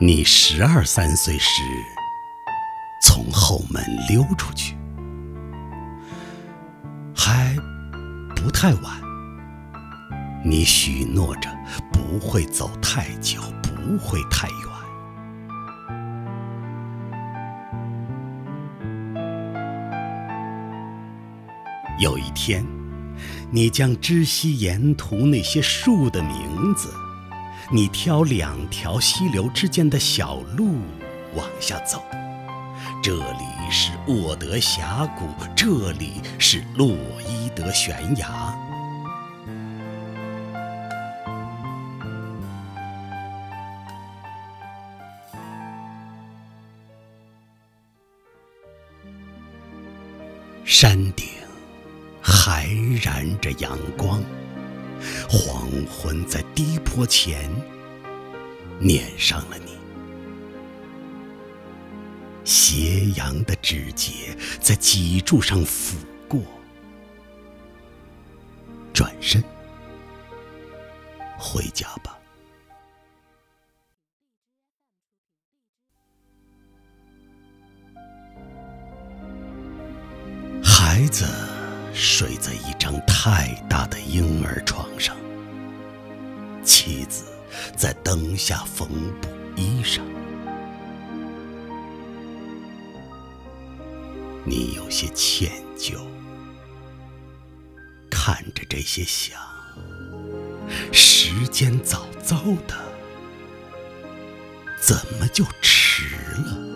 你十二三岁时从后门溜出去，还不太晚。你许诺着不会走太久，不会太远。有一天，你将知悉沿途那些树的名字，你挑两条溪流之间的小路往下走。这里是沃德峡谷，这里是洛伊德悬崖。山顶。还燃着阳光，黄昏在低坡前撵上了你，斜阳的指节在脊柱上抚过，转身回家吧，孩子。睡在一张太大的婴儿床上，妻子在灯下缝补衣裳。你有些歉疚，看着这些想，时间早早的，怎么就迟了？